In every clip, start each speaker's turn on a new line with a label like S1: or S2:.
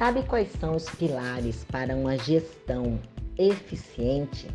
S1: Sabe quais são os pilares para uma gestão eficiente?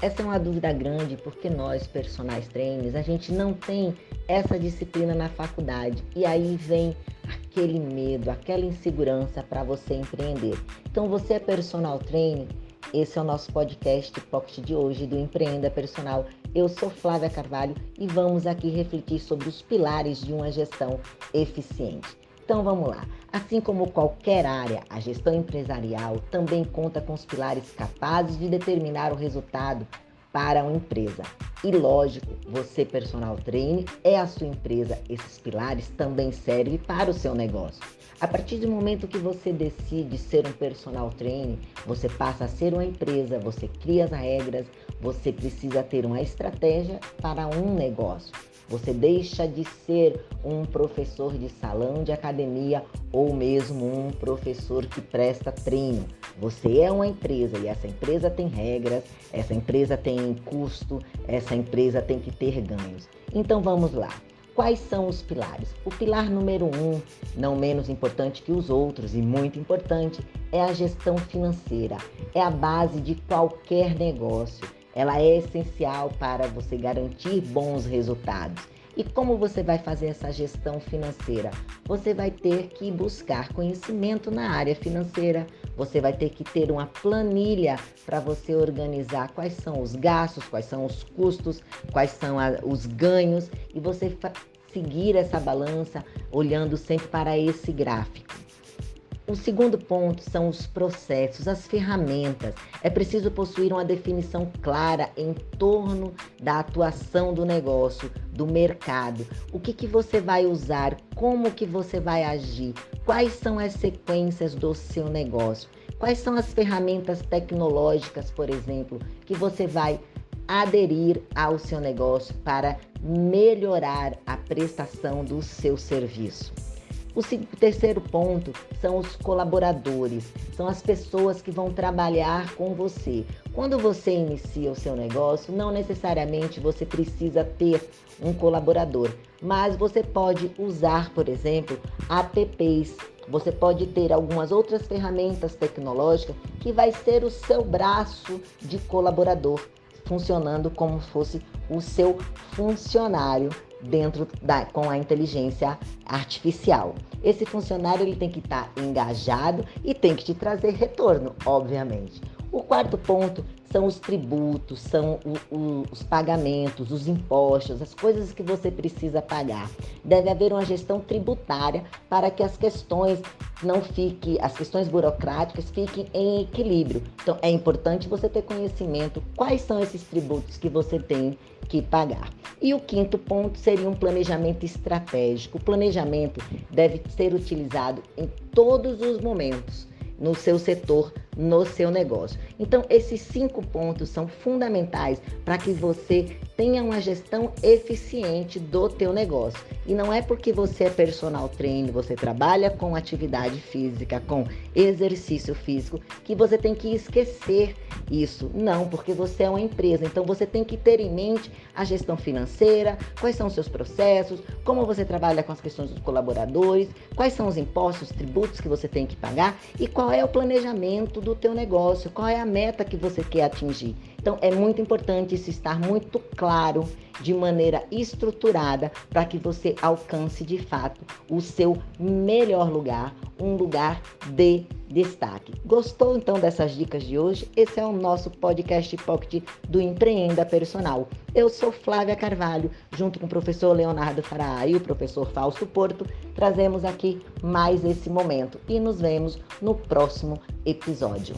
S1: Essa é uma dúvida grande porque nós, personagens trainers, a gente não tem essa disciplina na faculdade. E aí vem aquele medo, aquela insegurança para você empreender. Então, você é personal trainer? Esse é o nosso podcast Pocket de hoje do Empreenda Personal. Eu sou Flávia Carvalho e vamos aqui refletir sobre os pilares de uma gestão eficiente. Então vamos lá. Assim como qualquer área, a gestão empresarial também conta com os pilares capazes de determinar o resultado para uma empresa. E lógico, você personal trainer é a sua empresa, esses pilares também servem para o seu negócio. A partir do momento que você decide ser um personal trainer, você passa a ser uma empresa, você cria as regras, você precisa ter uma estratégia para um negócio. Você deixa de ser um professor de salão de academia ou mesmo um professor que presta treino. Você é uma empresa e essa empresa tem regras, essa empresa tem custo, essa empresa tem que ter ganhos. Então vamos lá. Quais são os pilares? O pilar número um, não menos importante que os outros e muito importante, é a gestão financeira. É a base de qualquer negócio ela é essencial para você garantir bons resultados. E como você vai fazer essa gestão financeira? Você vai ter que buscar conhecimento na área financeira, você vai ter que ter uma planilha para você organizar quais são os gastos, quais são os custos, quais são a, os ganhos e você seguir essa balança olhando sempre para esse gráfico. O segundo ponto são os processos, as ferramentas. É preciso possuir uma definição clara em torno da atuação do negócio, do mercado. O que, que você vai usar, como que você vai agir, quais são as sequências do seu negócio, quais são as ferramentas tecnológicas, por exemplo, que você vai aderir ao seu negócio para melhorar a prestação do seu serviço. O terceiro ponto são os colaboradores, são as pessoas que vão trabalhar com você. Quando você inicia o seu negócio, não necessariamente você precisa ter um colaborador, mas você pode usar, por exemplo, apps. Você pode ter algumas outras ferramentas tecnológicas que vai ser o seu braço de colaborador, funcionando como fosse o seu funcionário dentro da com a inteligência artificial. Esse funcionário ele tem que estar engajado e tem que te trazer retorno, obviamente. O quarto ponto são os tributos, são o, o, os pagamentos, os impostos, as coisas que você precisa pagar. Deve haver uma gestão tributária para que as questões não fiquem, as questões burocráticas fiquem em equilíbrio. Então é importante você ter conhecimento quais são esses tributos que você tem que pagar. E o quinto ponto seria um planejamento estratégico. O planejamento deve ser utilizado em todos os momentos no seu setor, no seu negócio. Então, esses cinco pontos são fundamentais para que você tenha uma gestão eficiente do teu negócio. E não é porque você é personal trainer, você trabalha com atividade física, com exercício físico, que você tem que esquecer isso. Não, porque você é uma empresa. Então você tem que ter em mente a gestão financeira, quais são os seus processos, como você trabalha com as questões dos colaboradores, quais são os impostos, os tributos que você tem que pagar e qual é o planejamento do teu negócio, qual é a meta que você quer atingir. Então é muito importante isso estar muito claro, de maneira estruturada, para que você alcance de fato o seu melhor lugar, um lugar de destaque. Gostou então dessas dicas de hoje? Esse é o nosso podcast Pocket do Empreenda Personal. Eu sou Flávia Carvalho, junto com o professor Leonardo Faraá e o professor Fausto Porto, trazemos aqui mais esse momento e nos vemos no próximo episódio.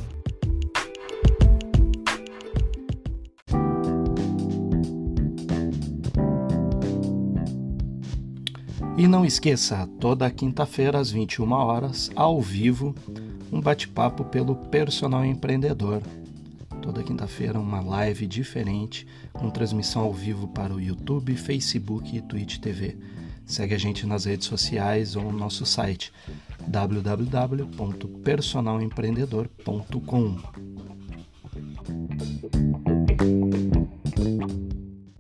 S2: E não esqueça, toda quinta-feira às 21 horas, ao vivo, um bate-papo pelo personal empreendedor. Toda quinta-feira uma live diferente, com transmissão ao vivo para o YouTube, Facebook e Twitch TV. Segue a gente nas redes sociais ou no nosso site www.personalempreendedor.com.